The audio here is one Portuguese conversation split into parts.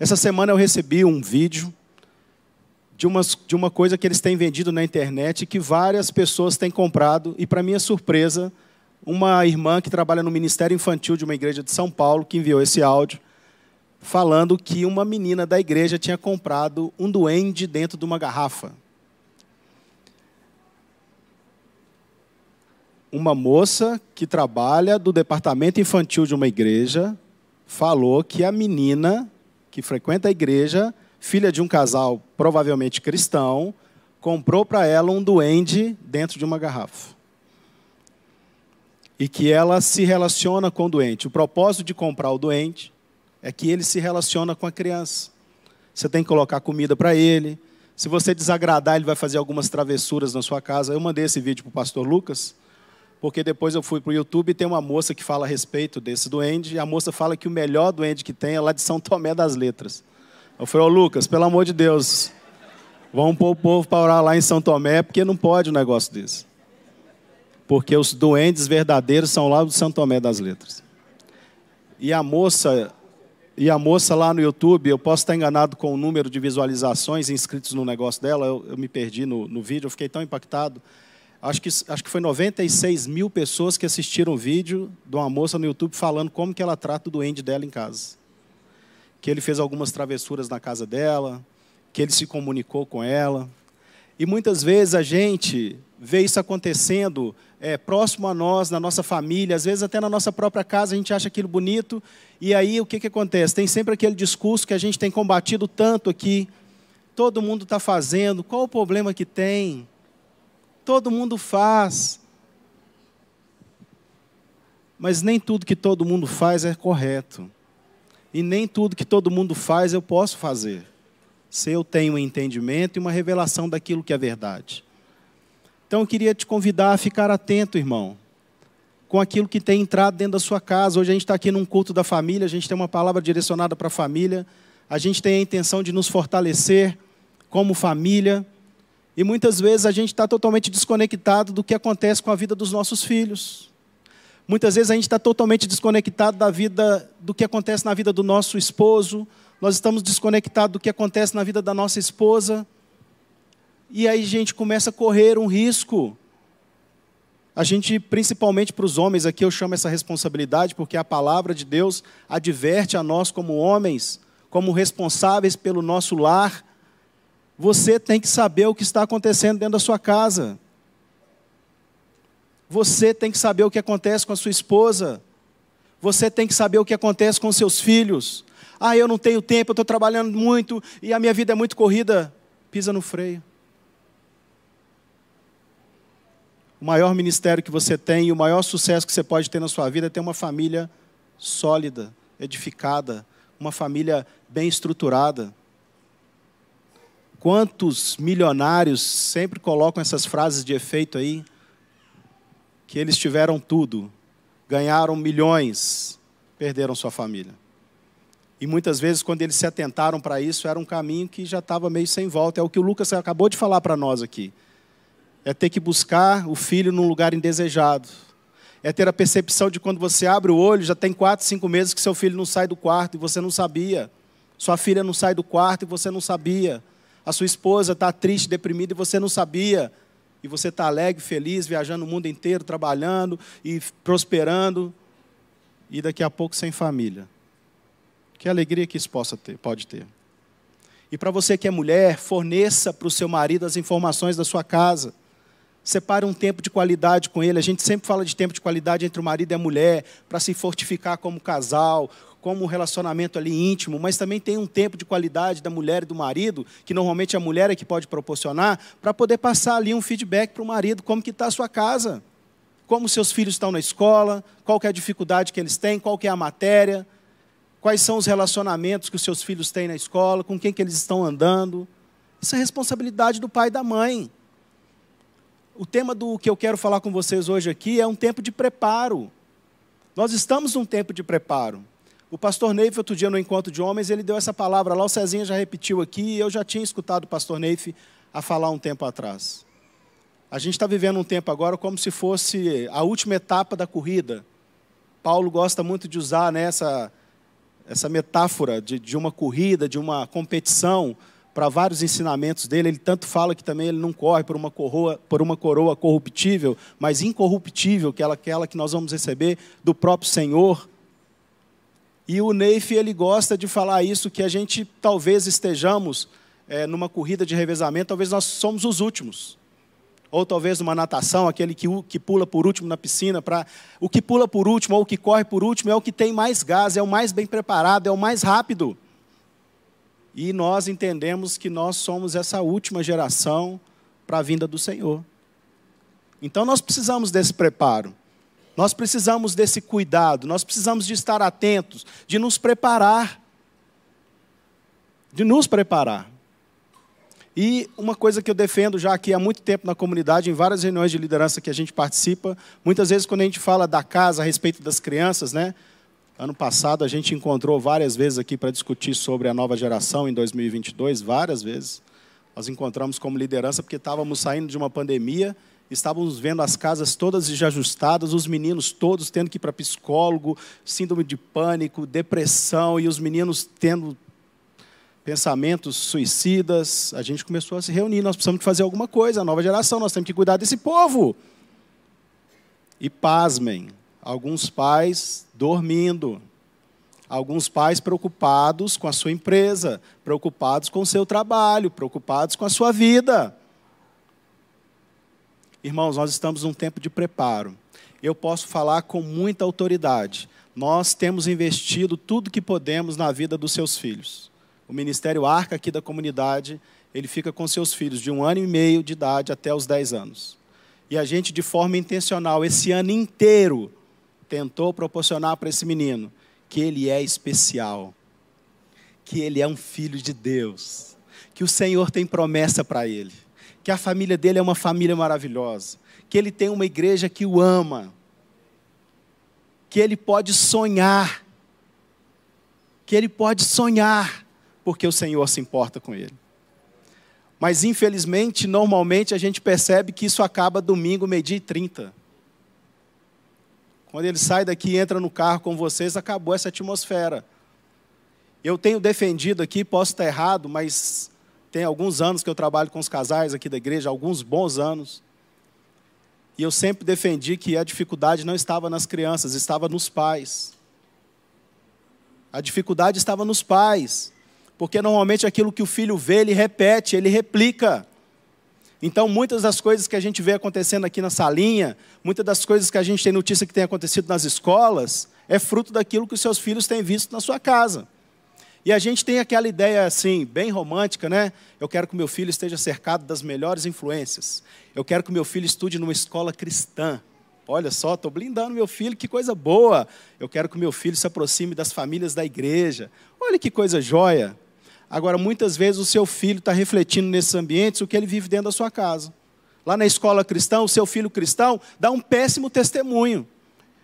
Essa semana eu recebi um vídeo de, umas, de uma coisa que eles têm vendido na internet que várias pessoas têm comprado, e, para minha surpresa, uma irmã que trabalha no Ministério Infantil de uma igreja de São Paulo, que enviou esse áudio, falando que uma menina da igreja tinha comprado um duende dentro de uma garrafa. Uma moça que trabalha do departamento infantil de uma igreja falou que a menina que frequenta a igreja, filha de um casal provavelmente cristão, comprou para ela um duende dentro de uma garrafa. E que ela se relaciona com o doente. O propósito de comprar o doente é que ele se relaciona com a criança. Você tem que colocar comida para ele. Se você desagradar, ele vai fazer algumas travessuras na sua casa. Eu mandei esse vídeo para o pastor Lucas, porque depois eu fui para o YouTube e tem uma moça que fala a respeito desse duende, e a moça fala que o melhor duende que tem é lá de São Tomé das Letras. Eu falei, ô Lucas, pelo amor de Deus, vamos pôr o povo para orar lá em São Tomé, porque não pode um negócio desse. Porque os duendes verdadeiros são lá do São Tomé das Letras. E a moça e a moça lá no YouTube, eu posso estar enganado com o número de visualizações inscritos no negócio dela, eu, eu me perdi no, no, vídeo, eu fiquei tão impactado. Acho que, acho que foi 96 mil pessoas que assistiram o vídeo de uma moça no YouTube falando como que ela trata o doente dela em casa. Que ele fez algumas travessuras na casa dela, que ele se comunicou com ela. E muitas vezes a gente vê isso acontecendo é, próximo a nós, na nossa família, às vezes até na nossa própria casa, a gente acha aquilo bonito, e aí o que, que acontece? Tem sempre aquele discurso que a gente tem combatido tanto aqui, todo mundo está fazendo, qual o problema que tem? Todo mundo faz. Mas nem tudo que todo mundo faz é correto. E nem tudo que todo mundo faz eu posso fazer. Se eu tenho um entendimento e uma revelação daquilo que é verdade. Então eu queria te convidar a ficar atento, irmão, com aquilo que tem entrado dentro da sua casa. Hoje a gente está aqui num culto da família, a gente tem uma palavra direcionada para a família, a gente tem a intenção de nos fortalecer como família. E muitas vezes a gente está totalmente desconectado do que acontece com a vida dos nossos filhos. Muitas vezes a gente está totalmente desconectado da vida, do que acontece na vida do nosso esposo. Nós estamos desconectados do que acontece na vida da nossa esposa. E aí a gente começa a correr um risco. A gente, principalmente para os homens, aqui eu chamo essa responsabilidade, porque a palavra de Deus adverte a nós, como homens, como responsáveis pelo nosso lar. Você tem que saber o que está acontecendo dentro da sua casa. Você tem que saber o que acontece com a sua esposa. Você tem que saber o que acontece com seus filhos. Ah, eu não tenho tempo, eu estou trabalhando muito e a minha vida é muito corrida. Pisa no freio. o maior ministério que você tem e o maior sucesso que você pode ter na sua vida é ter uma família sólida, edificada, uma família bem estruturada. Quantos milionários sempre colocam essas frases de efeito aí? Que eles tiveram tudo, ganharam milhões, perderam sua família. E muitas vezes, quando eles se atentaram para isso, era um caminho que já estava meio sem volta. É o que o Lucas acabou de falar para nós aqui é ter que buscar o filho num lugar indesejado. É ter a percepção de quando você abre o olho, já tem quatro, cinco meses que seu filho não sai do quarto e você não sabia. Sua filha não sai do quarto e você não sabia. A sua esposa está triste, deprimida e você não sabia. E você está alegre, feliz, viajando o mundo inteiro, trabalhando e prosperando. E daqui a pouco sem família. Que alegria que isso possa ter, pode ter. E para você que é mulher, forneça para o seu marido as informações da sua casa. Separe um tempo de qualidade com ele. A gente sempre fala de tempo de qualidade entre o marido e a mulher, para se fortificar como casal, como um relacionamento ali íntimo, mas também tem um tempo de qualidade da mulher e do marido, que normalmente a mulher é que pode proporcionar, para poder passar ali um feedback para o marido, como que está a sua casa, como seus filhos estão na escola, qual é a dificuldade que eles têm, qual é a matéria, quais são os relacionamentos que os seus filhos têm na escola, com quem que eles estão andando. Isso é responsabilidade do pai e da mãe o tema do que eu quero falar com vocês hoje aqui é um tempo de preparo. Nós estamos num tempo de preparo. O pastor Neif, outro dia no encontro de homens, ele deu essa palavra lá, o Cezinha já repetiu aqui, e eu já tinha escutado o pastor Neif a falar um tempo atrás. A gente está vivendo um tempo agora como se fosse a última etapa da corrida. Paulo gosta muito de usar né, essa, essa metáfora de, de uma corrida, de uma competição, para vários ensinamentos dele. Ele tanto fala que também ele não corre por uma coroa, por uma coroa corruptível, mas incorruptível, que é aquela que nós vamos receber do próprio Senhor. E o Neif, ele gosta de falar isso, que a gente talvez estejamos é, numa corrida de revezamento, talvez nós somos os últimos. Ou talvez numa natação, aquele que, que pula por último na piscina. Pra, o que pula por último ou o que corre por último é o que tem mais gás, é o mais bem preparado, é o mais rápido. E nós entendemos que nós somos essa última geração para a vinda do Senhor. Então nós precisamos desse preparo. Nós precisamos desse cuidado, nós precisamos de estar atentos, de nos preparar. De nos preparar. E uma coisa que eu defendo já aqui há muito tempo na comunidade, em várias reuniões de liderança que a gente participa, muitas vezes quando a gente fala da casa a respeito das crianças, né? Ano passado a gente encontrou várias vezes aqui para discutir sobre a nova geração em 2022, várias vezes. Nós encontramos como liderança porque estávamos saindo de uma pandemia, estávamos vendo as casas todas desajustadas, os meninos todos tendo que ir para psicólogo, síndrome de pânico, depressão e os meninos tendo pensamentos suicidas. A gente começou a se reunir, nós precisamos fazer alguma coisa, a nova geração, nós temos que cuidar desse povo. E pasmem, alguns pais dormindo, alguns pais preocupados com a sua empresa, preocupados com o seu trabalho, preocupados com a sua vida. Irmãos, nós estamos num tempo de preparo. Eu posso falar com muita autoridade. Nós temos investido tudo que podemos na vida dos seus filhos. O Ministério Arca aqui da comunidade, ele fica com seus filhos de um ano e meio de idade até os dez anos. E a gente, de forma intencional, esse ano inteiro, tentou proporcionar para esse menino que ele é especial, que ele é um filho de Deus, que o Senhor tem promessa para ele, que a família dele é uma família maravilhosa, que ele tem uma igreja que o ama, que ele pode sonhar, que ele pode sonhar, porque o Senhor se importa com ele. Mas infelizmente, normalmente a gente percebe que isso acaba domingo, meio-dia e trinta. Quando ele sai daqui e entra no carro com vocês, acabou essa atmosfera. Eu tenho defendido aqui, posso estar errado, mas tem alguns anos que eu trabalho com os casais aqui da igreja, alguns bons anos. E eu sempre defendi que a dificuldade não estava nas crianças, estava nos pais. A dificuldade estava nos pais. Porque normalmente aquilo que o filho vê, ele repete, ele replica. Então, muitas das coisas que a gente vê acontecendo aqui na salinha, muitas das coisas que a gente tem notícia que tem acontecido nas escolas, é fruto daquilo que os seus filhos têm visto na sua casa. E a gente tem aquela ideia assim, bem romântica, né? Eu quero que meu filho esteja cercado das melhores influências. Eu quero que meu filho estude numa escola cristã. Olha só, estou blindando meu filho, que coisa boa. Eu quero que meu filho se aproxime das famílias da igreja. Olha que coisa joia. Agora, muitas vezes o seu filho está refletindo nesses ambientes o que ele vive dentro da sua casa. Lá na escola cristã, o seu filho cristão dá um péssimo testemunho.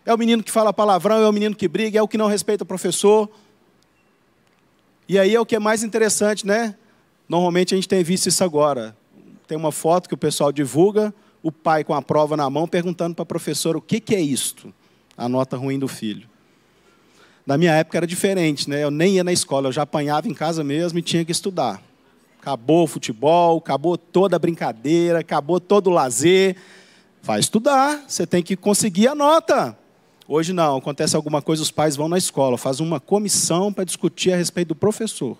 É o menino que fala palavrão, é o menino que briga, é o que não respeita o professor. E aí é o que é mais interessante, né? Normalmente a gente tem visto isso agora. Tem uma foto que o pessoal divulga, o pai com a prova na mão, perguntando para a professora o que, que é isto, a nota ruim do filho. Na minha época era diferente, né? Eu nem ia na escola, eu já apanhava em casa mesmo e tinha que estudar. Acabou o futebol, acabou toda a brincadeira, acabou todo o lazer. Vai estudar, você tem que conseguir a nota. Hoje não, acontece alguma coisa, os pais vão na escola, fazem uma comissão para discutir a respeito do professor.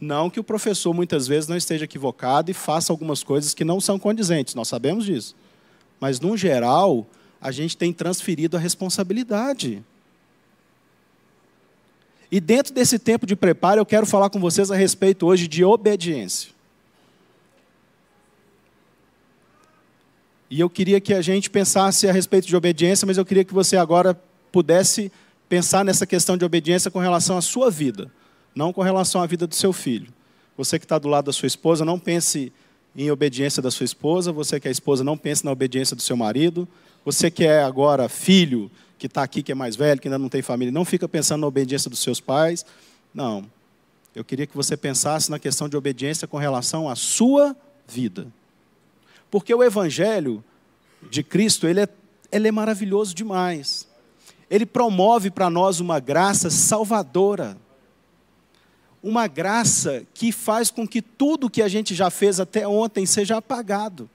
Não que o professor muitas vezes não esteja equivocado e faça algumas coisas que não são condizentes, nós sabemos disso. Mas, no geral, a gente tem transferido a responsabilidade. E dentro desse tempo de preparo, eu quero falar com vocês a respeito hoje de obediência. E eu queria que a gente pensasse a respeito de obediência, mas eu queria que você agora pudesse pensar nessa questão de obediência com relação à sua vida, não com relação à vida do seu filho. Você que está do lado da sua esposa, não pense em obediência da sua esposa. Você que é esposa, não pense na obediência do seu marido. Você que é agora filho, que está aqui, que é mais velho, que ainda não tem família, não fica pensando na obediência dos seus pais. Não. Eu queria que você pensasse na questão de obediência com relação à sua vida. Porque o Evangelho de Cristo, ele é, ele é maravilhoso demais. ele promove para nós uma graça salvadora. Uma graça que faz com que tudo que a gente já fez até ontem seja apagado.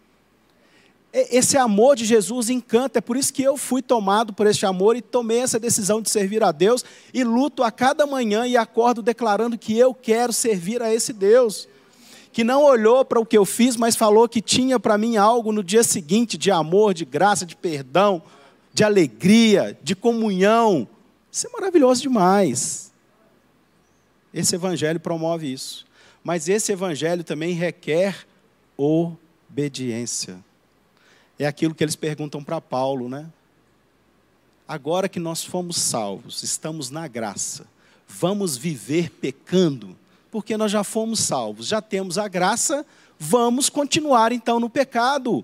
Esse amor de Jesus encanta, é por isso que eu fui tomado por este amor e tomei essa decisão de servir a Deus e luto a cada manhã e acordo declarando que eu quero servir a esse Deus. Que não olhou para o que eu fiz, mas falou que tinha para mim algo no dia seguinte de amor, de graça, de perdão, de alegria, de comunhão. Isso é maravilhoso demais. Esse evangelho promove isso. Mas esse evangelho também requer obediência. É aquilo que eles perguntam para Paulo, né? Agora que nós fomos salvos, estamos na graça, vamos viver pecando, porque nós já fomos salvos, já temos a graça, vamos continuar então no pecado.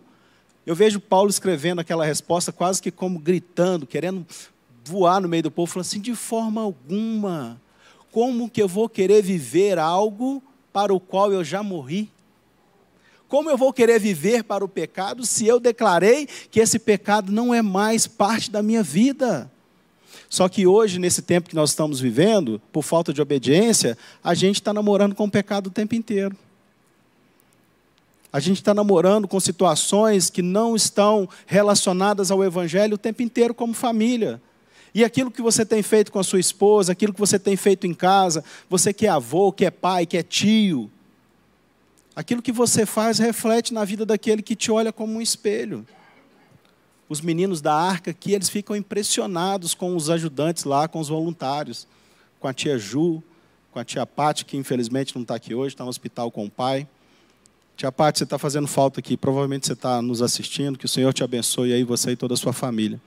Eu vejo Paulo escrevendo aquela resposta quase que como gritando, querendo voar no meio do povo, falando assim: de forma alguma, como que eu vou querer viver algo para o qual eu já morri? Como eu vou querer viver para o pecado se eu declarei que esse pecado não é mais parte da minha vida? Só que hoje, nesse tempo que nós estamos vivendo, por falta de obediência, a gente está namorando com o pecado o tempo inteiro. A gente está namorando com situações que não estão relacionadas ao Evangelho o tempo inteiro, como família. E aquilo que você tem feito com a sua esposa, aquilo que você tem feito em casa, você que é avô, que é pai, que é tio, Aquilo que você faz reflete na vida daquele que te olha como um espelho. Os meninos da arca aqui, eles ficam impressionados com os ajudantes lá, com os voluntários, com a tia Ju, com a tia Pati, que infelizmente não está aqui hoje, está no hospital com o pai. Tia Pati, você está fazendo falta aqui, provavelmente você está nos assistindo, que o Senhor te abençoe aí, você e toda a sua família.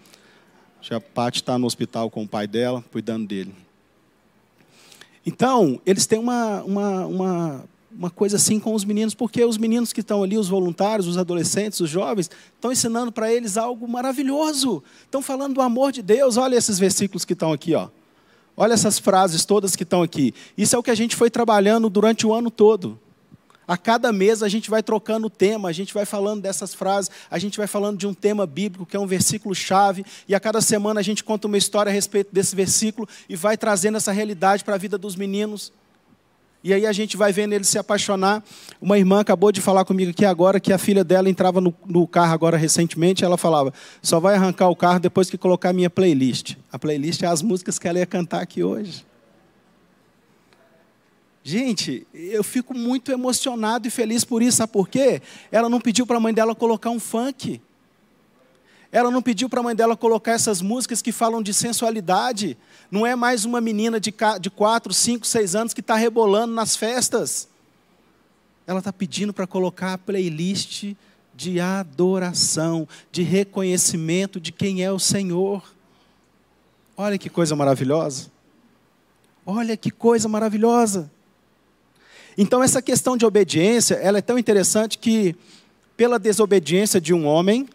Tia Pati está no hospital com o pai dela, cuidando dele. Então, eles têm uma, uma, uma uma coisa assim com os meninos, porque os meninos que estão ali, os voluntários, os adolescentes, os jovens, estão ensinando para eles algo maravilhoso. Estão falando do amor de Deus. Olha esses versículos que estão aqui, ó. Olha essas frases todas que estão aqui. Isso é o que a gente foi trabalhando durante o ano todo. A cada mês a gente vai trocando o tema, a gente vai falando dessas frases, a gente vai falando de um tema bíblico, que é um versículo chave, e a cada semana a gente conta uma história a respeito desse versículo e vai trazendo essa realidade para a vida dos meninos. E aí a gente vai vendo ele se apaixonar. Uma irmã acabou de falar comigo aqui agora que a filha dela entrava no, no, carro agora recentemente. Ela falava: só vai arrancar o carro depois que colocar a minha playlist. A playlist é as músicas que ela ia cantar aqui hoje. Gente, eu fico muito emocionado e feliz por isso. Sabe por quê? Ela não pediu para a mãe dela colocar um funk. Ela não pediu para a mãe dela colocar essas músicas que falam de sensualidade. Não é mais uma menina de, de 4, 5, 6 anos que está rebolando nas festas. Ela está pedindo para colocar a playlist de adoração, de reconhecimento de quem é o Senhor. Olha que coisa maravilhosa. Olha que coisa maravilhosa. Então essa questão de obediência, ela é tão interessante que pela desobediência de um homem,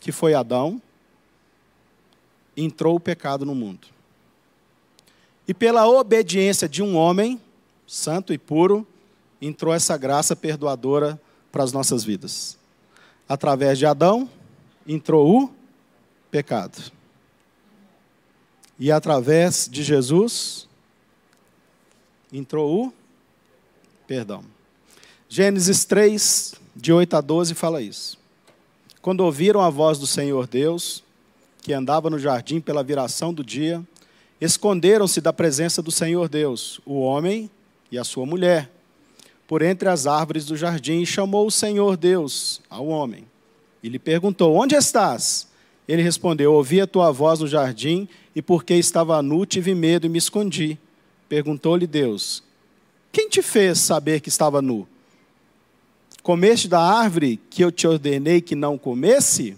que foi Adão, entrou o pecado no mundo. E pela obediência de um homem, santo e puro, entrou essa graça perdoadora para as nossas vidas. Através de Adão, entrou o pecado. E através de Jesus, entrou o perdão. Gênesis 3, de 8 a 12, fala isso. Quando ouviram a voz do Senhor Deus, que andava no jardim pela viração do dia, esconderam-se da presença do Senhor Deus, o homem e a sua mulher, por entre as árvores do jardim, e chamou o Senhor Deus ao homem. E lhe perguntou: Onde estás? Ele respondeu: Ouvi a tua voz no jardim, e porque estava nu, tive medo e me escondi. Perguntou-lhe Deus: Quem te fez saber que estava nu? Comeste da árvore que eu te ordenei que não comesse?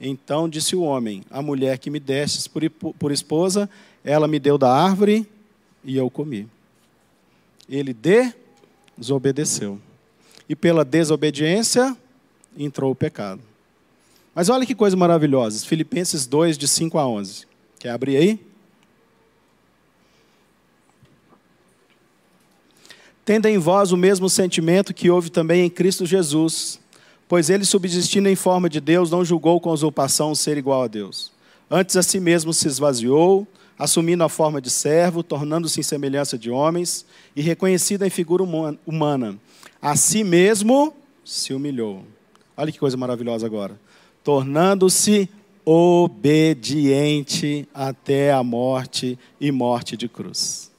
Então disse o homem: A mulher que me destes por, por esposa, ela me deu da árvore e eu comi. Ele desobedeceu. E pela desobediência entrou o pecado. Mas olha que coisa maravilhosa. Filipenses 2, de 5 a 11. Quer abrir aí? Tendo em vós o mesmo sentimento que houve também em Cristo Jesus, pois ele, subsistindo em forma de Deus, não julgou com usurpação ser igual a Deus. Antes a si mesmo se esvaziou, assumindo a forma de servo, tornando-se em semelhança de homens e reconhecido em figura humana. A si mesmo se humilhou. Olha que coisa maravilhosa agora. Tornando-se obediente até a morte e morte de cruz.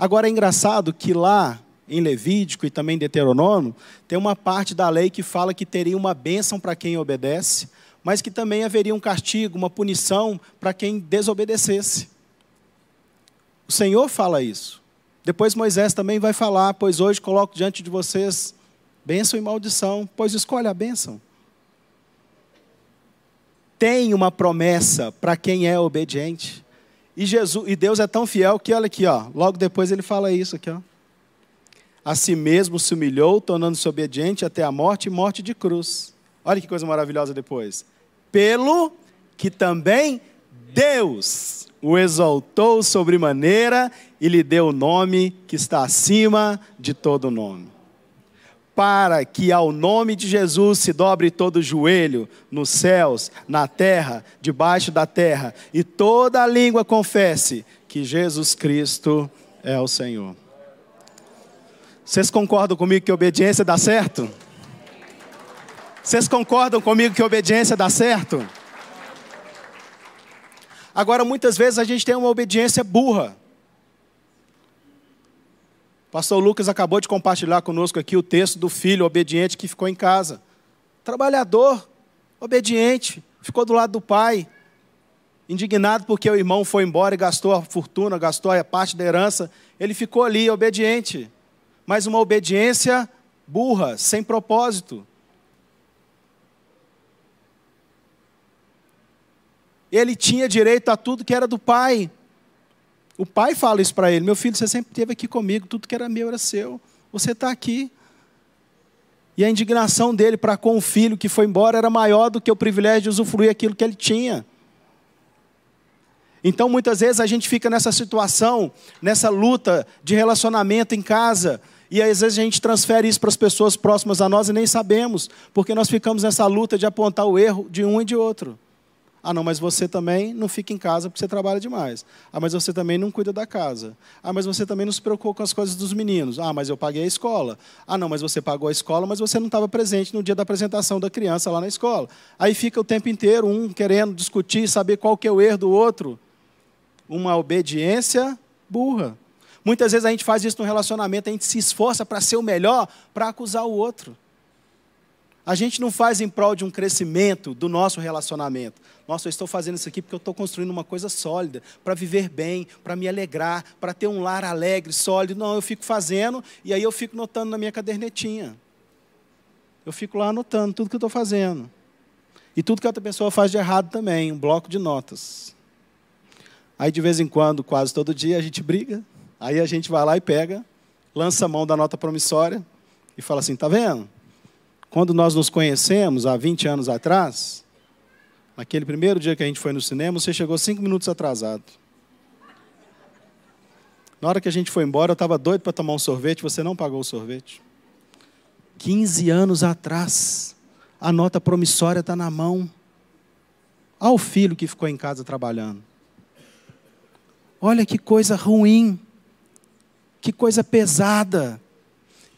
Agora é engraçado que lá em Levítico e também em Deuteronômio, tem uma parte da lei que fala que teria uma bênção para quem obedece, mas que também haveria um castigo, uma punição para quem desobedecesse. O Senhor fala isso. Depois Moisés também vai falar: Pois hoje coloco diante de vocês bênção e maldição, pois escolhe a bênção. Tem uma promessa para quem é obediente. E, Jesus, e Deus é tão fiel que, olha aqui, ó, logo depois ele fala isso aqui. Ó. A si mesmo se humilhou, tornando-se obediente até a morte e morte de cruz. Olha que coisa maravilhosa depois. Pelo que também Deus o exaltou sobremaneira e lhe deu o nome que está acima de todo nome. Para que ao nome de Jesus se dobre todo joelho, nos céus, na terra, debaixo da terra, e toda a língua confesse que Jesus Cristo é o Senhor. Vocês concordam comigo que obediência dá certo? Vocês concordam comigo que obediência dá certo? Agora, muitas vezes a gente tem uma obediência burra. Pastor Lucas acabou de compartilhar conosco aqui o texto do filho obediente que ficou em casa. Trabalhador, obediente, ficou do lado do pai, indignado porque o irmão foi embora e gastou a fortuna, gastou a parte da herança. Ele ficou ali, obediente, mas uma obediência burra, sem propósito. Ele tinha direito a tudo que era do pai. O pai fala isso para ele: Meu filho, você sempre esteve aqui comigo, tudo que era meu era seu. Você está aqui. E a indignação dele para com o filho que foi embora era maior do que o privilégio de usufruir aquilo que ele tinha. Então, muitas vezes a gente fica nessa situação, nessa luta de relacionamento em casa, e às vezes a gente transfere isso para as pessoas próximas a nós e nem sabemos, porque nós ficamos nessa luta de apontar o erro de um e de outro. Ah, não, mas você também não fica em casa porque você trabalha demais. Ah, mas você também não cuida da casa. Ah, mas você também não se preocupa com as coisas dos meninos. Ah, mas eu paguei a escola. Ah, não, mas você pagou a escola, mas você não estava presente no dia da apresentação da criança lá na escola. Aí fica o tempo inteiro um querendo discutir, saber qual que é o erro do outro. Uma obediência burra. Muitas vezes a gente faz isso no relacionamento, a gente se esforça para ser o melhor, para acusar o outro. A gente não faz em prol de um crescimento do nosso relacionamento. Nossa, eu estou fazendo isso aqui porque eu estou construindo uma coisa sólida, para viver bem, para me alegrar, para ter um lar alegre, sólido. Não, eu fico fazendo e aí eu fico notando na minha cadernetinha. Eu fico lá anotando tudo que eu estou fazendo. E tudo que outra pessoa faz de errado também, um bloco de notas. Aí de vez em quando, quase todo dia, a gente briga. Aí a gente vai lá e pega, lança a mão da nota promissória e fala assim: tá vendo? Quando nós nos conhecemos, há 20 anos atrás, naquele primeiro dia que a gente foi no cinema, você chegou cinco minutos atrasado. Na hora que a gente foi embora, eu estava doido para tomar um sorvete, você não pagou o sorvete. 15 anos atrás, a nota promissória está na mão. Olha o filho que ficou em casa trabalhando. Olha que coisa ruim, que coisa pesada.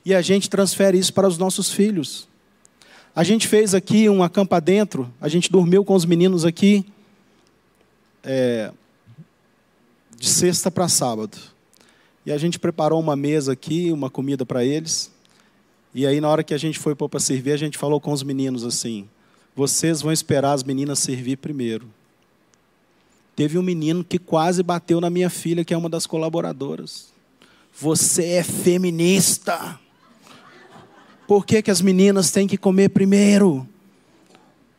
E a gente transfere isso para os nossos filhos. A gente fez aqui um acampa dentro, a gente dormiu com os meninos aqui é, de sexta para sábado. E a gente preparou uma mesa aqui, uma comida para eles. E aí, na hora que a gente foi para servir, a gente falou com os meninos assim: vocês vão esperar as meninas servir primeiro. Teve um menino que quase bateu na minha filha, que é uma das colaboradoras. Você é feminista. Por que, que as meninas têm que comer primeiro?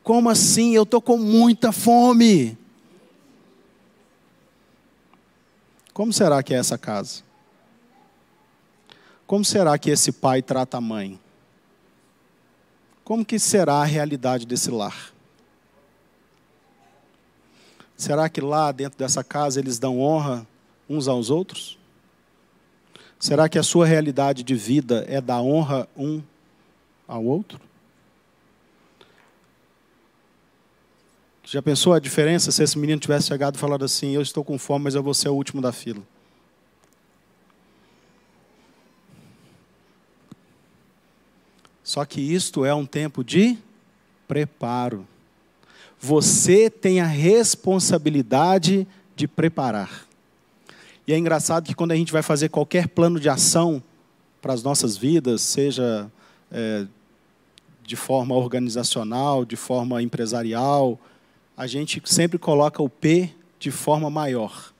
Como assim? Eu estou com muita fome. Como será que é essa casa? Como será que esse pai trata a mãe? Como que será a realidade desse lar? Será que lá dentro dessa casa eles dão honra uns aos outros? Será que a sua realidade de vida é dar honra um ao outro? Já pensou a diferença se esse menino tivesse chegado e falado assim: Eu estou com fome, mas eu vou ser o último da fila? Só que isto é um tempo de preparo. Você tem a responsabilidade de preparar. E é engraçado que quando a gente vai fazer qualquer plano de ação para as nossas vidas, seja é, de forma organizacional, de forma empresarial, a gente sempre coloca o P de forma maior.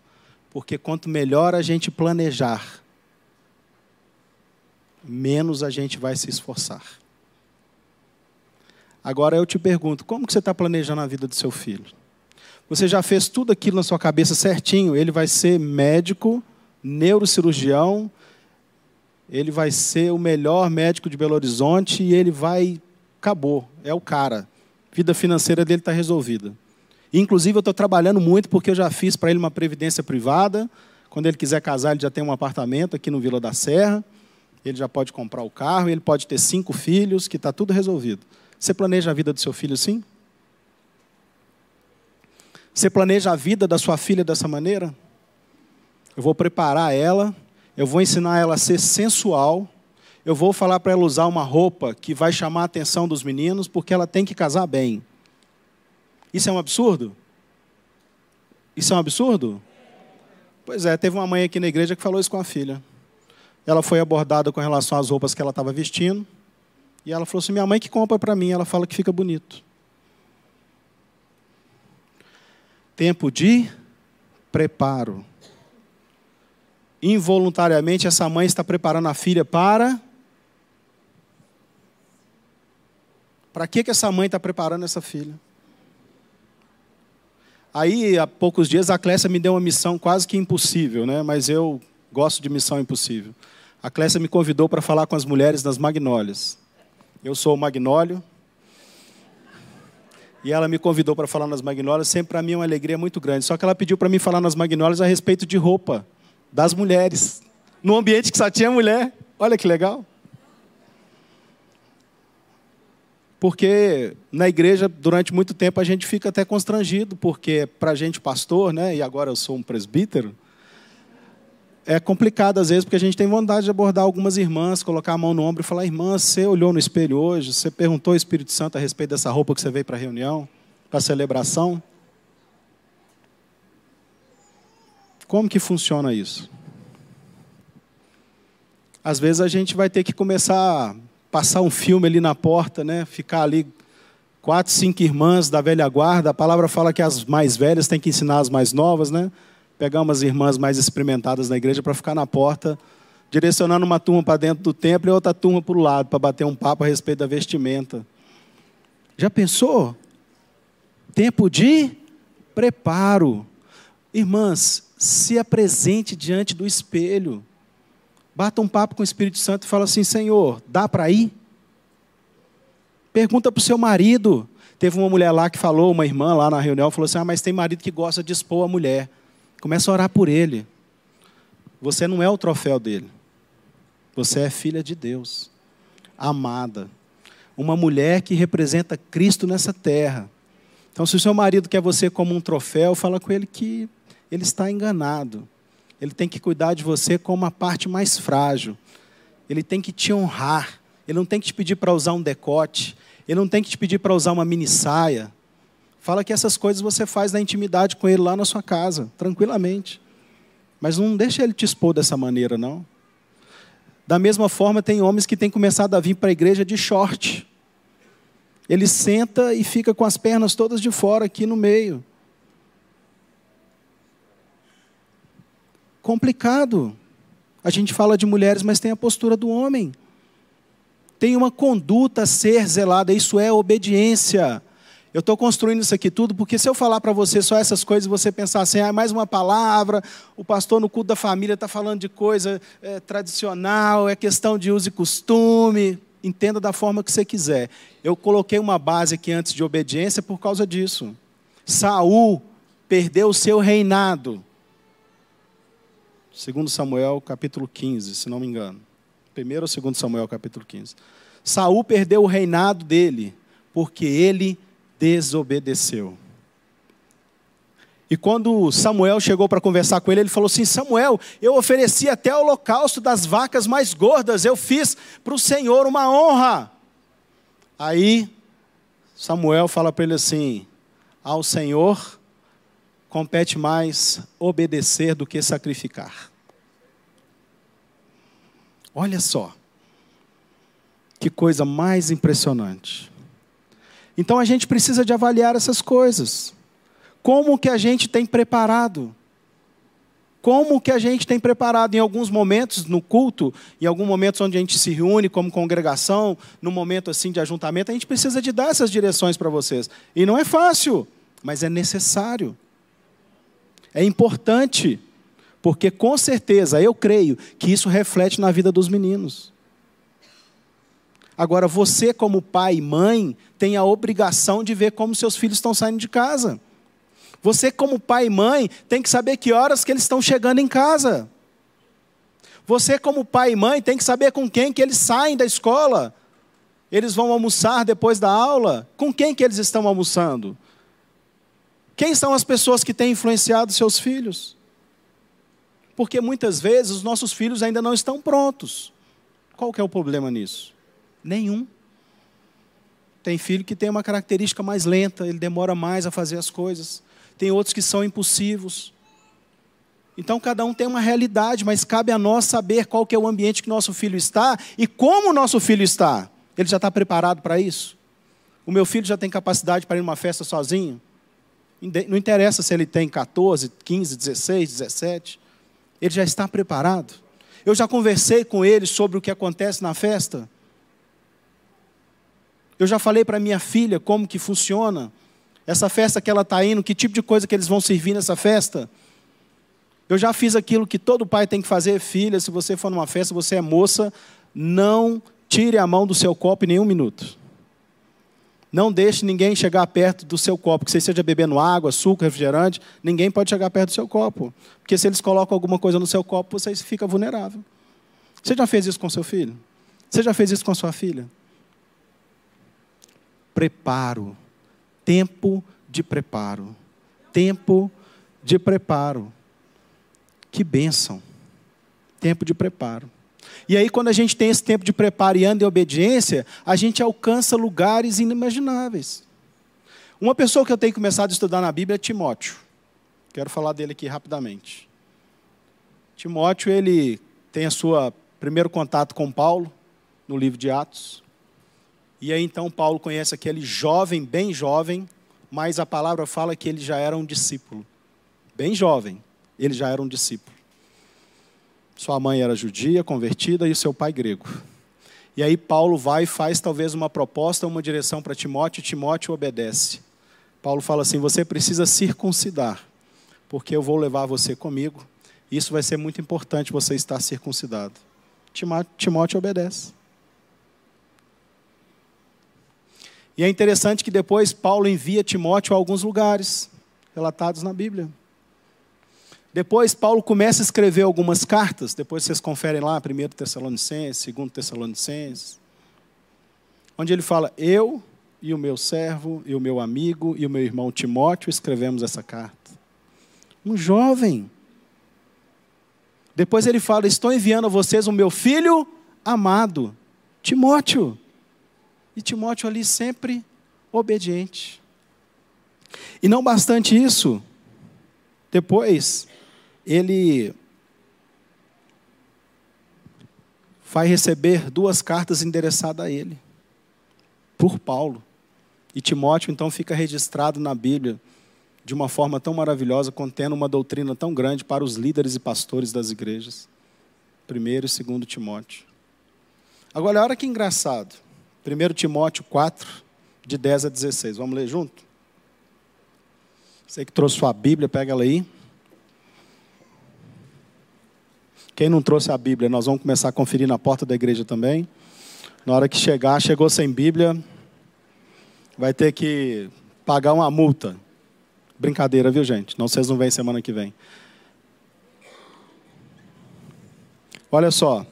Porque quanto melhor a gente planejar, menos a gente vai se esforçar. Agora eu te pergunto, como que você está planejando a vida do seu filho? Você já fez tudo aquilo na sua cabeça certinho? Ele vai ser médico, neurocirurgião, ele vai ser o melhor médico de Belo Horizonte e ele vai. Acabou, é o cara. Vida financeira dele está resolvida. Inclusive, eu estou trabalhando muito porque eu já fiz para ele uma previdência privada. Quando ele quiser casar, ele já tem um apartamento aqui no Vila da Serra. Ele já pode comprar o carro, ele pode ter cinco filhos, que está tudo resolvido. Você planeja a vida do seu filho assim? Você planeja a vida da sua filha dessa maneira? Eu vou preparar ela, eu vou ensinar ela a ser sensual, eu vou falar para ela usar uma roupa que vai chamar a atenção dos meninos, porque ela tem que casar bem. Isso é um absurdo? Isso é um absurdo? Pois é, teve uma mãe aqui na igreja que falou isso com a filha. Ela foi abordada com relação às roupas que ela estava vestindo. E ela falou assim: minha mãe que compra para mim, ela fala que fica bonito. Tempo de preparo. Involuntariamente, essa mãe está preparando a filha para. Para que, que essa mãe está preparando essa filha? Aí, há poucos dias, a Clécia me deu uma missão quase que impossível, né? mas eu gosto de missão impossível. A Clécia me convidou para falar com as mulheres das Magnólias. Eu sou o Magnólio. E ela me convidou para falar nas Magnólias. Sempre para mim é uma alegria muito grande. Só que ela pediu para mim falar nas Magnólias a respeito de roupa das mulheres. Num ambiente que só tinha mulher. Olha que legal. Porque na igreja, durante muito tempo, a gente fica até constrangido, porque para a gente, pastor, né, e agora eu sou um presbítero, é complicado às vezes, porque a gente tem vontade de abordar algumas irmãs, colocar a mão no ombro e falar: irmã, você olhou no espelho hoje, você perguntou ao Espírito Santo a respeito dessa roupa que você veio para a reunião, para a celebração? Como que funciona isso? Às vezes a gente vai ter que começar passar um filme ali na porta, né? Ficar ali quatro, cinco irmãs da velha guarda. A palavra fala que as mais velhas têm que ensinar as mais novas, né? Pegar umas irmãs mais experimentadas na igreja para ficar na porta, direcionando uma turma para dentro do templo e outra turma para o lado, para bater um papo a respeito da vestimenta. Já pensou? Tempo de preparo. Irmãs, se apresente diante do espelho. Bata um papo com o Espírito Santo e fala assim: Senhor, dá para ir? Pergunta para o seu marido. Teve uma mulher lá que falou, uma irmã lá na reunião, falou assim: Ah, mas tem marido que gosta de expor a mulher. Começa a orar por ele. Você não é o troféu dele. Você é filha de Deus, amada. Uma mulher que representa Cristo nessa terra. Então, se o seu marido quer você como um troféu, fala com ele que ele está enganado. Ele tem que cuidar de você como a parte mais frágil. Ele tem que te honrar. Ele não tem que te pedir para usar um decote. Ele não tem que te pedir para usar uma mini saia. Fala que essas coisas você faz na intimidade com ele lá na sua casa, tranquilamente. Mas não deixa ele te expor dessa maneira, não. Da mesma forma, tem homens que têm começado a vir para a igreja de short. Ele senta e fica com as pernas todas de fora aqui no meio. Complicado. A gente fala de mulheres, mas tem a postura do homem. Tem uma conduta a ser zelada, isso é obediência. Eu estou construindo isso aqui tudo porque se eu falar para você só essas coisas, você pensar assim, ah, mais uma palavra, o pastor no culto da família está falando de coisa é, tradicional, é questão de uso e costume. Entenda da forma que você quiser. Eu coloquei uma base aqui antes de obediência por causa disso. Saul perdeu o seu reinado Segundo Samuel, capítulo 15, se não me engano. Primeiro ou segundo Samuel, capítulo 15. Saul perdeu o reinado dele porque ele desobedeceu. E quando Samuel chegou para conversar com ele, ele falou assim: Samuel, eu ofereci até o holocausto das vacas mais gordas, eu fiz para o Senhor uma honra. Aí Samuel fala para ele assim: Ao Senhor compete mais obedecer do que sacrificar. Olha só, que coisa mais impressionante. Então a gente precisa de avaliar essas coisas. Como que a gente tem preparado? Como que a gente tem preparado em alguns momentos no culto, em alguns momentos onde a gente se reúne como congregação, no momento assim de ajuntamento, a gente precisa de dar essas direções para vocês. E não é fácil, mas é necessário. É importante, porque com certeza eu creio que isso reflete na vida dos meninos. Agora, você, como pai e mãe, tem a obrigação de ver como seus filhos estão saindo de casa. Você, como pai e mãe, tem que saber que horas que eles estão chegando em casa. Você, como pai e mãe, tem que saber com quem que eles saem da escola. Eles vão almoçar depois da aula? Com quem que eles estão almoçando? Quem são as pessoas que têm influenciado seus filhos? Porque muitas vezes os nossos filhos ainda não estão prontos. Qual que é o problema nisso? Nenhum. Tem filho que tem uma característica mais lenta, ele demora mais a fazer as coisas tem outros que são impulsivos. Então cada um tem uma realidade, mas cabe a nós saber qual que é o ambiente que nosso filho está e como o nosso filho está. Ele já está preparado para isso? O meu filho já tem capacidade para ir numa festa sozinho? Não interessa se ele tem 14, 15, 16, 17. Ele já está preparado? Eu já conversei com ele sobre o que acontece na festa? Eu já falei para minha filha como que funciona essa festa que ela está indo, que tipo de coisa que eles vão servir nessa festa? Eu já fiz aquilo que todo pai tem que fazer, filha, se você for numa festa, você é moça, não tire a mão do seu copo em nenhum minuto. Não deixe ninguém chegar perto do seu copo, que você esteja bebendo água, açúcar, refrigerante, ninguém pode chegar perto do seu copo. Porque se eles colocam alguma coisa no seu copo, você fica vulnerável. Você já fez isso com seu filho? Você já fez isso com sua filha? Preparo tempo de preparo. Tempo de preparo. Que bênção. Tempo de preparo. E aí, quando a gente tem esse tempo de preparo e anda em obediência, a gente alcança lugares inimagináveis. Uma pessoa que eu tenho começado a estudar na Bíblia é Timóteo. Quero falar dele aqui rapidamente. Timóteo, ele tem a sua primeiro contato com Paulo no livro de Atos. E aí então Paulo conhece aquele jovem, bem jovem, mas a palavra fala que ele já era um discípulo. Bem jovem, ele já era um discípulo. Sua mãe era judia, convertida, e seu pai grego. E aí Paulo vai e faz talvez uma proposta, uma direção para Timóteo, e Timóteo obedece. Paulo fala assim: você precisa circuncidar, porque eu vou levar você comigo. Isso vai ser muito importante você estar circuncidado. Timóteo obedece. E é interessante que depois Paulo envia Timóteo a alguns lugares relatados na Bíblia. Depois Paulo começa a escrever algumas cartas, depois vocês conferem lá, 1 Tessalonicenses, 2 Tessalonicenses, onde ele fala: Eu e o meu servo, e o meu amigo, e o meu irmão Timóteo escrevemos essa carta. Um jovem. Depois ele fala: Estou enviando a vocês o meu filho amado, Timóteo. E Timóteo ali sempre obediente. E não bastante isso, depois ele vai receber duas cartas endereçadas a ele, por Paulo. E Timóteo então fica registrado na Bíblia de uma forma tão maravilhosa, contendo uma doutrina tão grande para os líderes e pastores das igrejas. Primeiro e segundo Timóteo. Agora, olha que engraçado. 1 Timóteo 4, de 10 a 16. Vamos ler junto? Você que trouxe sua Bíblia, pega ela aí. Quem não trouxe a Bíblia, nós vamos começar a conferir na porta da igreja também. Na hora que chegar, chegou sem Bíblia, vai ter que pagar uma multa. Brincadeira, viu, gente? Não, vocês não vêm semana que vem. Olha só.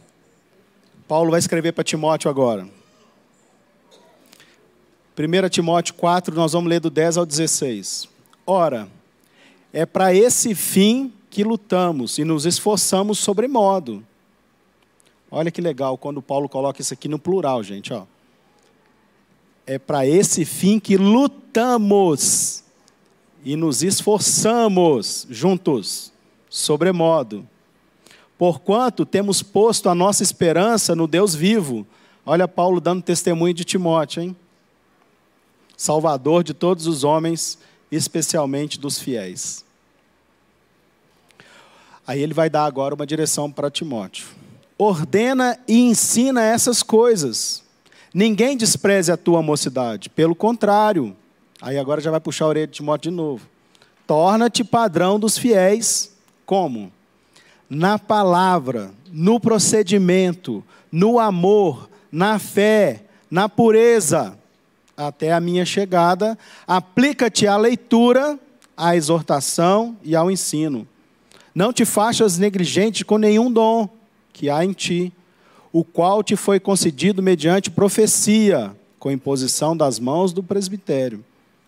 Paulo vai escrever para Timóteo agora. 1 Timóteo 4, nós vamos ler do 10 ao 16. Ora, É para esse fim que lutamos e nos esforçamos sobremodo. Olha que legal quando Paulo coloca isso aqui no plural, gente. Ó. É para esse fim que lutamos e nos esforçamos juntos, sobremodo. Porquanto temos posto a nossa esperança no Deus vivo. Olha Paulo dando testemunho de Timóteo, hein? Salvador de todos os homens, especialmente dos fiéis. Aí ele vai dar agora uma direção para Timóteo. Ordena e ensina essas coisas. Ninguém despreze a tua mocidade, pelo contrário. Aí agora já vai puxar a orelha de Timóteo de novo. Torna-te padrão dos fiéis. Como? Na palavra, no procedimento, no amor, na fé, na pureza. Até a minha chegada, aplica-te à leitura, à exortação e ao ensino. Não te faças negligente com nenhum dom que há em ti, o qual te foi concedido mediante profecia, com imposição das mãos do presbitério.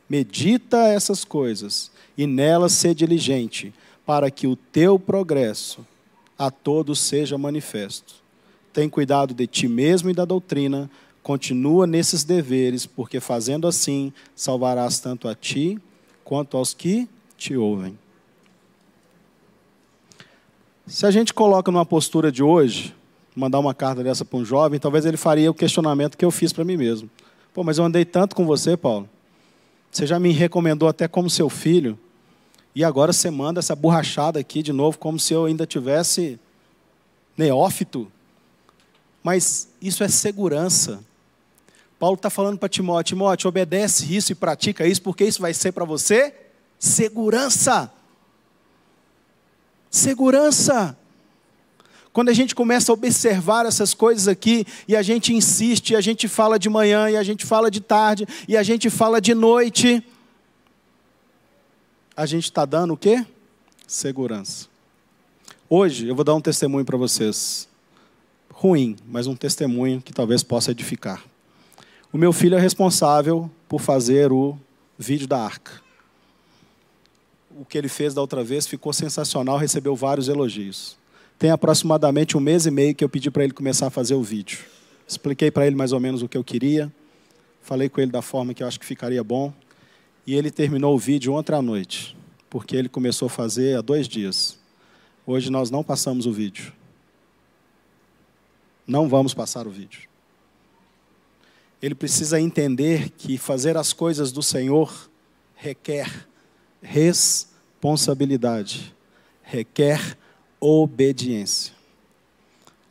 Medita essas coisas e nelas ser diligente, para que o teu progresso a todos seja manifesto. Tem cuidado de ti mesmo e da doutrina, continua nesses deveres, porque fazendo assim salvarás tanto a ti quanto aos que te ouvem. Se a gente coloca numa postura de hoje, mandar uma carta dessa para um jovem, talvez ele faria o questionamento que eu fiz para mim mesmo. Pô, mas eu andei tanto com você, Paulo. Você já me recomendou até como seu filho. E agora você manda essa borrachada aqui de novo, como se eu ainda tivesse neófito. Mas isso é segurança. Paulo está falando para Timóteo: Timóteo, obedece isso e pratica isso, porque isso vai ser para você segurança segurança. Quando a gente começa a observar essas coisas aqui, e a gente insiste, e a gente fala de manhã, e a gente fala de tarde, e a gente fala de noite, a gente está dando o quê? Segurança. Hoje eu vou dar um testemunho para vocês. Ruim, mas um testemunho que talvez possa edificar. O meu filho é responsável por fazer o vídeo da arca o que ele fez da outra vez ficou sensacional, recebeu vários elogios. Tem aproximadamente um mês e meio que eu pedi para ele começar a fazer o vídeo. Expliquei para ele mais ou menos o que eu queria, falei com ele da forma que eu acho que ficaria bom, e ele terminou o vídeo ontem à noite, porque ele começou a fazer há dois dias. Hoje nós não passamos o vídeo. Não vamos passar o vídeo. Ele precisa entender que fazer as coisas do Senhor requer responsabilidade, requer obediência.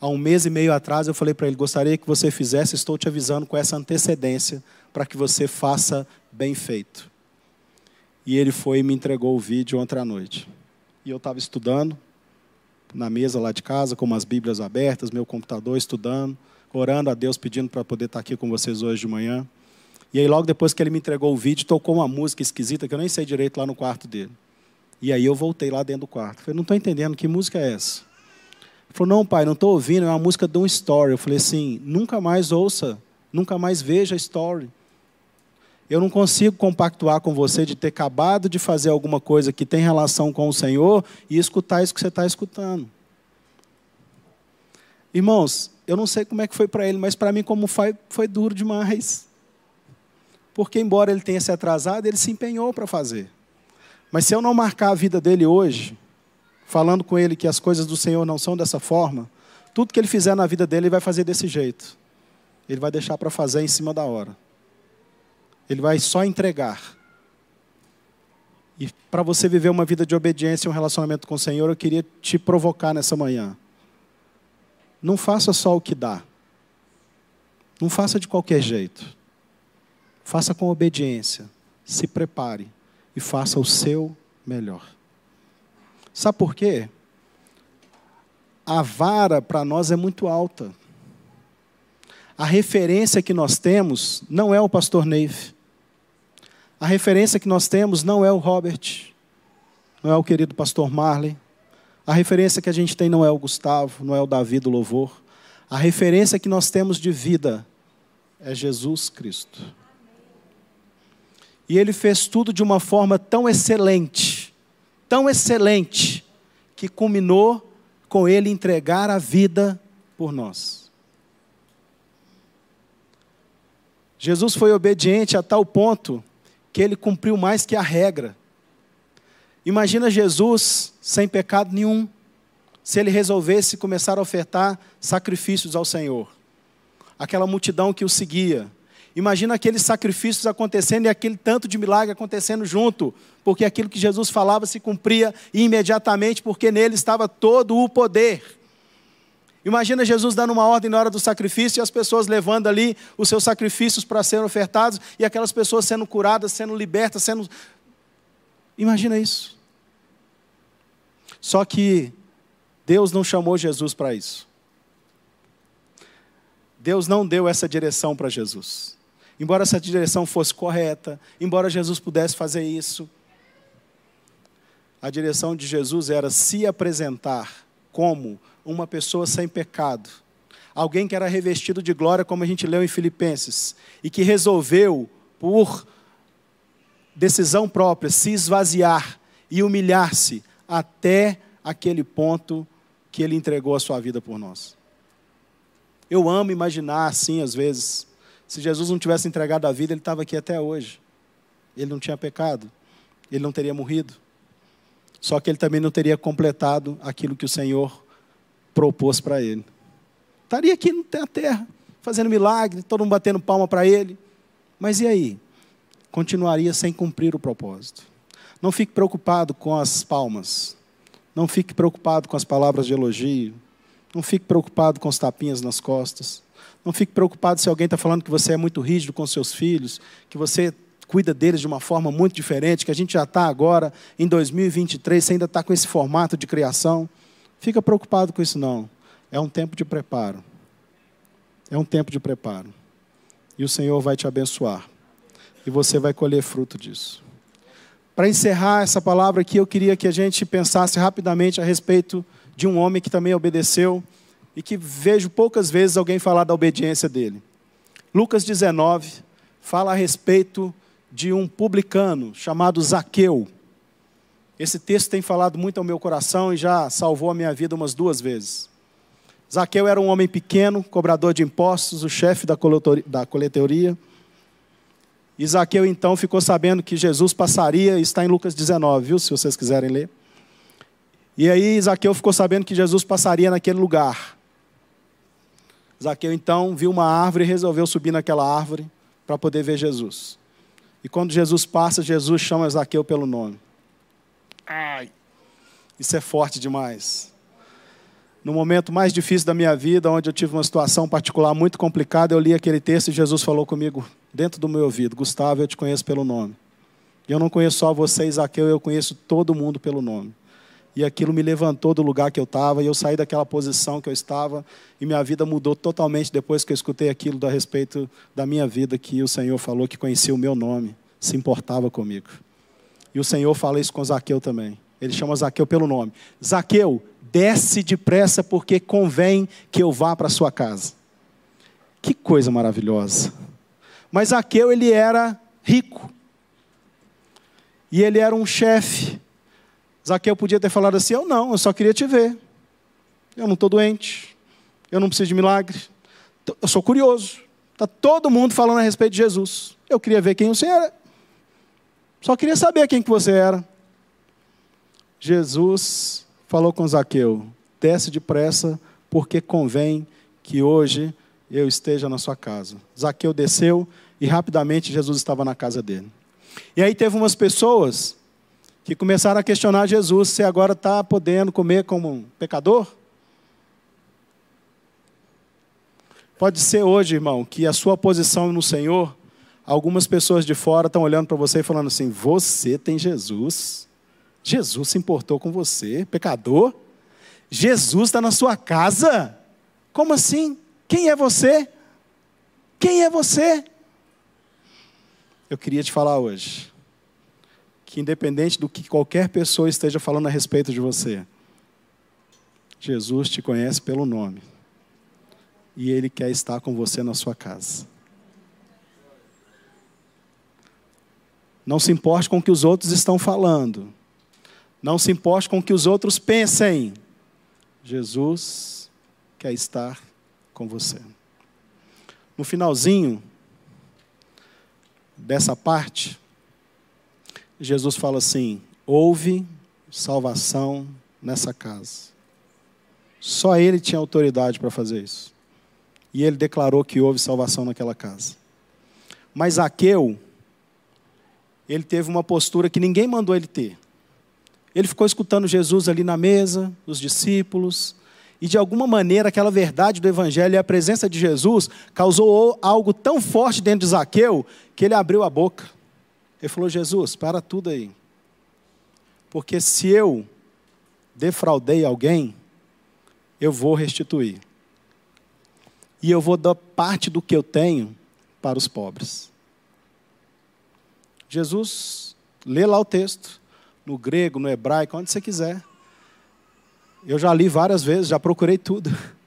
Há um mês e meio atrás eu falei para ele: gostaria que você fizesse, estou te avisando com essa antecedência, para que você faça bem feito. E ele foi e me entregou o vídeo ontem à noite. E eu estava estudando, na mesa lá de casa, com umas Bíblias abertas, meu computador estudando, orando a Deus, pedindo para poder estar aqui com vocês hoje de manhã. E aí, logo depois que ele me entregou o vídeo, tocou uma música esquisita que eu nem sei direito lá no quarto dele. E aí eu voltei lá dentro do quarto. Falei, não estou entendendo, que música é essa? Ele falou, não, pai, não estou ouvindo, é uma música de um story. Eu falei assim, nunca mais ouça, nunca mais veja story. Eu não consigo compactuar com você de ter acabado de fazer alguma coisa que tem relação com o Senhor e escutar isso que você está escutando. Irmãos, eu não sei como é que foi para ele, mas para mim, como foi, foi duro demais. Porque, embora ele tenha se atrasado, ele se empenhou para fazer. Mas se eu não marcar a vida dele hoje, falando com ele que as coisas do Senhor não são dessa forma, tudo que ele fizer na vida dele, ele vai fazer desse jeito. Ele vai deixar para fazer em cima da hora. Ele vai só entregar. E para você viver uma vida de obediência e um relacionamento com o Senhor, eu queria te provocar nessa manhã. Não faça só o que dá. Não faça de qualquer jeito. Faça com obediência. Se prepare e faça o seu melhor. Sabe por quê? A vara para nós é muito alta. A referência que nós temos não é o pastor Neve. A referência que nós temos não é o Robert, não é o querido pastor Marley. A referência que a gente tem não é o Gustavo, não é o Davi do louvor. A referência que nós temos de vida é Jesus Cristo. E ele fez tudo de uma forma tão excelente, tão excelente que culminou com ele entregar a vida por nós. Jesus foi obediente a tal ponto que ele cumpriu mais que a regra. Imagina Jesus sem pecado nenhum, se ele resolvesse começar a ofertar sacrifícios ao Senhor. Aquela multidão que o seguia. Imagina aqueles sacrifícios acontecendo e aquele tanto de milagre acontecendo junto, porque aquilo que Jesus falava se cumpria imediatamente, porque nele estava todo o poder. Imagina Jesus dando uma ordem na hora do sacrifício e as pessoas levando ali os seus sacrifícios para serem ofertados e aquelas pessoas sendo curadas, sendo libertas, sendo. Imagina isso. Só que Deus não chamou Jesus para isso. Deus não deu essa direção para Jesus. Embora essa direção fosse correta, embora Jesus pudesse fazer isso, a direção de Jesus era se apresentar como uma pessoa sem pecado, alguém que era revestido de glória, como a gente leu em Filipenses, e que resolveu, por decisão própria, se esvaziar e humilhar-se até aquele ponto que ele entregou a sua vida por nós. Eu amo imaginar assim, às vezes, se Jesus não tivesse entregado a vida, ele estava aqui até hoje. Ele não tinha pecado, ele não teria morrido. Só que ele também não teria completado aquilo que o Senhor propôs para ele. Estaria aqui na terra, fazendo milagre, todo mundo batendo palma para ele. Mas e aí? Continuaria sem cumprir o propósito. Não fique preocupado com as palmas. Não fique preocupado com as palavras de elogio. Não fique preocupado com os tapinhas nas costas. Não fique preocupado se alguém está falando que você é muito rígido com seus filhos, que você cuida deles de uma forma muito diferente, que a gente já está agora em 2023, você ainda está com esse formato de criação. Fica preocupado com isso não. É um tempo de preparo. É um tempo de preparo. E o Senhor vai te abençoar. E você vai colher fruto disso. Para encerrar essa palavra aqui, eu queria que a gente pensasse rapidamente a respeito de um homem que também obedeceu e que vejo poucas vezes alguém falar da obediência dele. Lucas 19 fala a respeito de um publicano chamado Zaqueu. Esse texto tem falado muito ao meu coração e já salvou a minha vida umas duas vezes. Zaqueu era um homem pequeno, cobrador de impostos, o chefe da coletoria. E Zaqueu então ficou sabendo que Jesus passaria, está em Lucas 19, viu, se vocês quiserem ler. E aí Zaqueu ficou sabendo que Jesus passaria naquele lugar. Zaqueu então viu uma árvore e resolveu subir naquela árvore para poder ver Jesus. E quando Jesus passa, Jesus chama Zaqueu pelo nome. Ai, isso é forte demais. No momento mais difícil da minha vida, onde eu tive uma situação particular muito complicada, eu li aquele texto e Jesus falou comigo dentro do meu ouvido: Gustavo, eu te conheço pelo nome. E eu não conheço só você, Isaqueu, eu conheço todo mundo pelo nome. E aquilo me levantou do lugar que eu estava, e eu saí daquela posição que eu estava, e minha vida mudou totalmente depois que eu escutei aquilo a respeito da minha vida, que o Senhor falou que conhecia o meu nome, se importava comigo. E o Senhor fala isso com Zaqueu também. Ele chama Zaqueu pelo nome. Zaqueu, desce depressa, porque convém que eu vá para sua casa. Que coisa maravilhosa. Mas Zaqueu, ele era rico. E ele era um chefe. Zaqueu podia ter falado assim: Eu não, eu só queria te ver. Eu não estou doente. Eu não preciso de milagre. Eu sou curioso. Está todo mundo falando a respeito de Jesus. Eu queria ver quem o Senhor é. Só queria saber quem que você era. Jesus falou com Zaqueu: desce depressa, porque convém que hoje eu esteja na sua casa. Zaqueu desceu e rapidamente Jesus estava na casa dele. E aí teve umas pessoas que começaram a questionar Jesus: você agora está podendo comer como um pecador? Pode ser hoje, irmão, que a sua posição no Senhor algumas pessoas de fora estão olhando para você e falando assim: você tem Jesus. Jesus se importou com você, pecador. Jesus está na sua casa. Como assim? Quem é você? Quem é você? Eu queria te falar hoje que, independente do que qualquer pessoa esteja falando a respeito de você, Jesus te conhece pelo nome e Ele quer estar com você na sua casa. Não se importe com o que os outros estão falando. Não se importe com o que os outros pensem. Jesus quer estar com você. No finalzinho dessa parte, Jesus fala assim: houve salvação nessa casa. Só ele tinha autoridade para fazer isso. E ele declarou que houve salvação naquela casa. Mas Aqueu, ele teve uma postura que ninguém mandou ele ter. Ele ficou escutando Jesus ali na mesa, os discípulos, e de alguma maneira aquela verdade do Evangelho e a presença de Jesus causou algo tão forte dentro de Zaqueu que ele abriu a boca. Ele falou: Jesus, para tudo aí. Porque se eu defraudei alguém, eu vou restituir. E eu vou dar parte do que eu tenho para os pobres. Jesus, lê lá o texto no grego, no hebraico, onde você quiser. Eu já li várias vezes, já procurei tudo.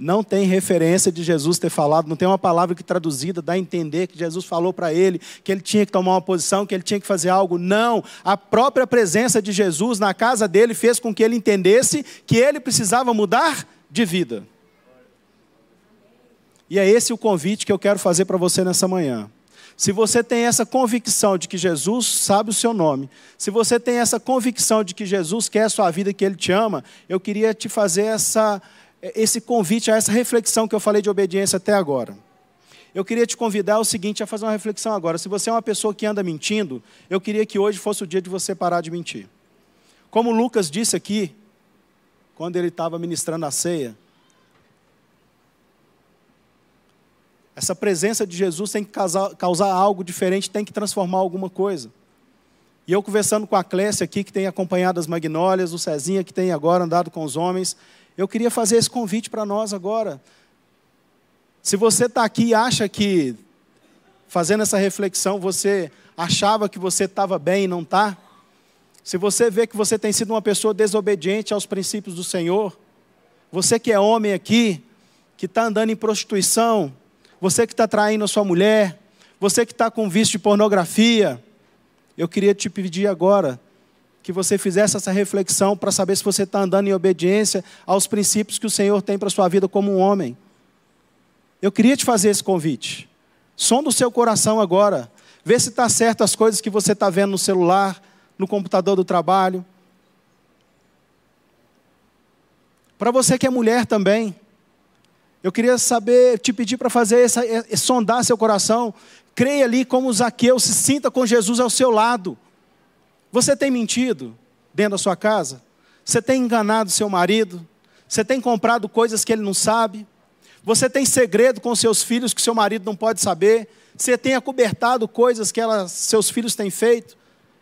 Não tem referência de Jesus ter falado, não tem uma palavra que traduzida dá a entender que Jesus falou para ele que ele tinha que tomar uma posição, que ele tinha que fazer algo. Não, a própria presença de Jesus na casa dele fez com que ele entendesse que ele precisava mudar de vida. E é esse o convite que eu quero fazer para você nessa manhã. Se você tem essa convicção de que Jesus sabe o seu nome, se você tem essa convicção de que Jesus quer a sua vida, que Ele te ama, eu queria te fazer essa, esse convite, a essa reflexão que eu falei de obediência até agora. Eu queria te convidar ao seguinte, a fazer uma reflexão agora. Se você é uma pessoa que anda mentindo, eu queria que hoje fosse o dia de você parar de mentir. Como Lucas disse aqui, quando ele estava ministrando a ceia, Essa presença de Jesus tem que causar, causar algo diferente, tem que transformar alguma coisa. E eu conversando com a Clécia aqui, que tem acompanhado as Magnólias, o Cezinha, que tem agora andado com os homens, eu queria fazer esse convite para nós agora. Se você está aqui e acha que, fazendo essa reflexão, você achava que você estava bem e não está, se você vê que você tem sido uma pessoa desobediente aos princípios do Senhor, você que é homem aqui, que está andando em prostituição, você que está traindo a sua mulher, você que está com vício de pornografia, eu queria te pedir agora que você fizesse essa reflexão para saber se você está andando em obediência aos princípios que o Senhor tem para a sua vida como um homem. Eu queria te fazer esse convite. Som do seu coração agora. Vê se está certo as coisas que você está vendo no celular, no computador do trabalho. Para você que é mulher também, eu queria saber, te pedir para fazer essa, é, sondar seu coração. Creia ali como Zaqueu, se sinta com Jesus ao seu lado. Você tem mentido dentro da sua casa? Você tem enganado seu marido? Você tem comprado coisas que ele não sabe? Você tem segredo com seus filhos que seu marido não pode saber? Você tem acobertado coisas que ela, seus filhos têm feito?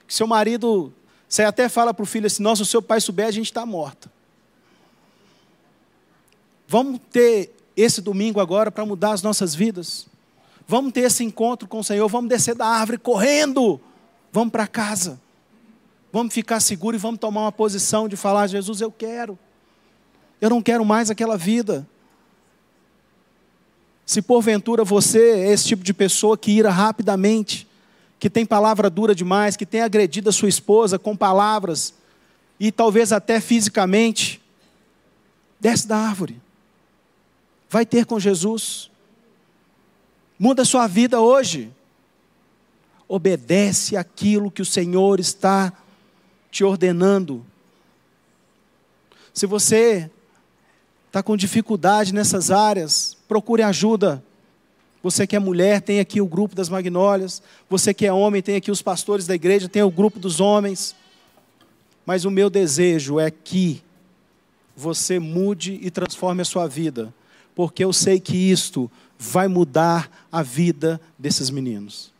Que seu marido, você até fala para o filho assim: Nossa, o seu pai souber, a gente está morta. Vamos ter esse domingo agora para mudar as nossas vidas. Vamos ter esse encontro com o Senhor, vamos descer da árvore correndo, vamos para casa. Vamos ficar seguros e vamos tomar uma posição de falar: Jesus, eu quero. Eu não quero mais aquela vida. Se porventura você é esse tipo de pessoa que ira rapidamente, que tem palavra dura demais, que tem agredido a sua esposa com palavras e talvez até fisicamente, desce da árvore vai ter com Jesus. Muda a sua vida hoje. Obedece aquilo que o Senhor está te ordenando. Se você está com dificuldade nessas áreas, procure ajuda. Você que é mulher, tem aqui o grupo das magnólias. Você que é homem, tem aqui os pastores da igreja, tem o grupo dos homens. Mas o meu desejo é que você mude e transforme a sua vida porque eu sei que isto vai mudar a vida desses meninos.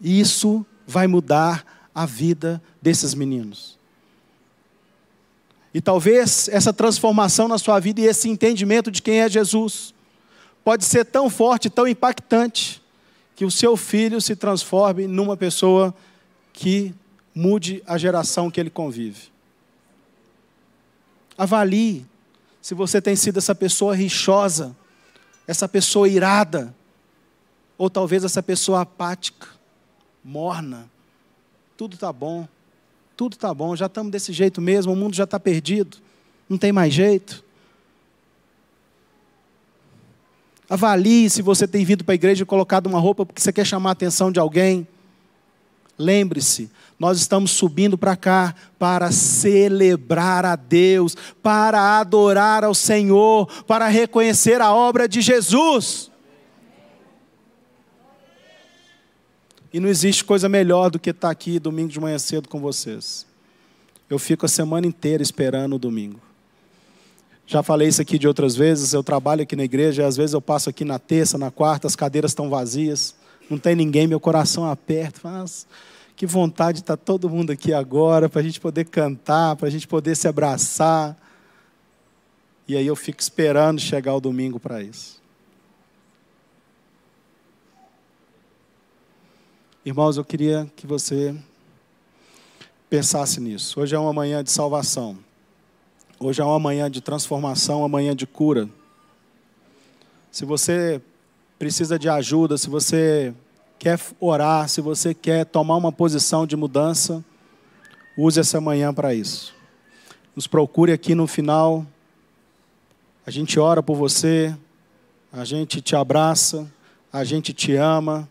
Isso vai mudar a vida desses meninos. E talvez essa transformação na sua vida e esse entendimento de quem é Jesus pode ser tão forte, tão impactante, que o seu filho se transforme numa pessoa que mude a geração que ele convive. Avalie se você tem sido essa pessoa rixosa, essa pessoa irada, ou talvez essa pessoa apática, morna, tudo está bom, tudo está bom, já estamos desse jeito mesmo, o mundo já está perdido, não tem mais jeito. Avalie se você tem vindo para a igreja e colocado uma roupa porque você quer chamar a atenção de alguém. Lembre-se, nós estamos subindo para cá para celebrar a Deus, para adorar ao Senhor, para reconhecer a obra de Jesus. E não existe coisa melhor do que estar aqui domingo de manhã cedo com vocês. Eu fico a semana inteira esperando o domingo. Já falei isso aqui de outras vezes, eu trabalho aqui na igreja, e às vezes eu passo aqui na terça, na quarta, as cadeiras estão vazias, não tem ninguém, meu coração aperta, mas que vontade de estar todo mundo aqui agora, para a gente poder cantar, para a gente poder se abraçar. E aí eu fico esperando chegar o domingo para isso. Irmãos, eu queria que você pensasse nisso. Hoje é uma manhã de salvação. Hoje é uma manhã de transformação, uma manhã de cura. Se você precisa de ajuda, se você quer orar, se você quer tomar uma posição de mudança, use essa manhã para isso. Nos procure aqui no final. A gente ora por você, a gente te abraça, a gente te ama,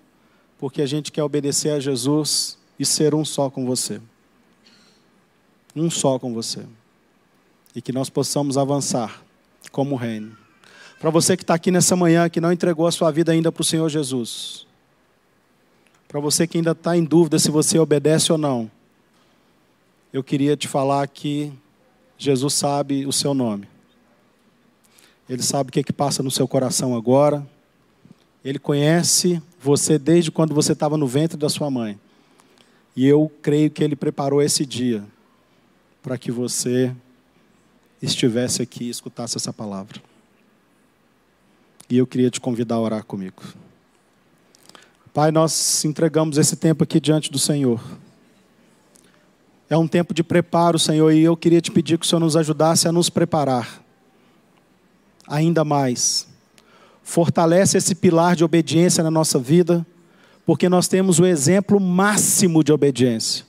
porque a gente quer obedecer a Jesus e ser um só com você. Um só com você e que nós possamos avançar como reino. Para você que está aqui nessa manhã, que não entregou a sua vida ainda para o Senhor Jesus, para você que ainda está em dúvida se você obedece ou não, eu queria te falar que Jesus sabe o seu nome. Ele sabe o que, é que passa no seu coração agora. Ele conhece você desde quando você estava no ventre da sua mãe. E eu creio que Ele preparou esse dia para que você estivesse aqui e escutasse essa palavra. E eu queria te convidar a orar comigo. Pai, nós entregamos esse tempo aqui diante do Senhor. É um tempo de preparo, Senhor, e eu queria te pedir que o Senhor nos ajudasse a nos preparar ainda mais. Fortalece esse pilar de obediência na nossa vida, porque nós temos o exemplo máximo de obediência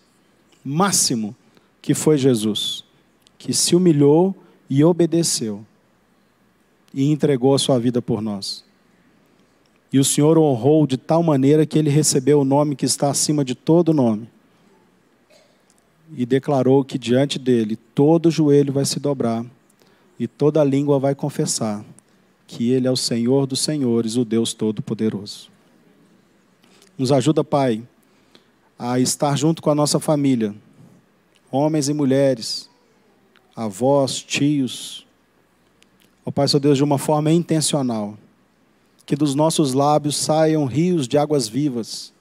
máximo que foi Jesus, que se humilhou e obedeceu e entregou a sua vida por nós. E o Senhor honrou de tal maneira que ele recebeu o nome que está acima de todo nome. E declarou que diante dele todo joelho vai se dobrar e toda língua vai confessar que ele é o Senhor dos senhores, o Deus todo-poderoso. Nos ajuda, Pai, a estar junto com a nossa família, homens e mulheres, avós, tios. Ó Pai, seu Deus, de uma forma intencional. Que dos nossos lábios saiam rios de águas vivas.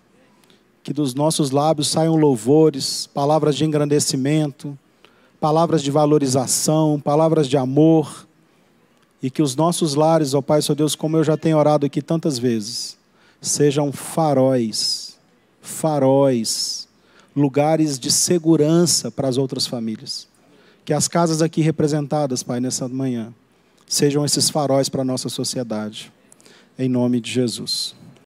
Que dos nossos lábios saiam louvores, palavras de engrandecimento, palavras de valorização, palavras de amor. E que os nossos lares, ó Pai, seu Deus, como eu já tenho orado aqui tantas vezes, sejam faróis, faróis, lugares de segurança para as outras famílias. Que as casas aqui representadas, Pai, nessa manhã, sejam esses faróis para a nossa sociedade. Em nome de Jesus.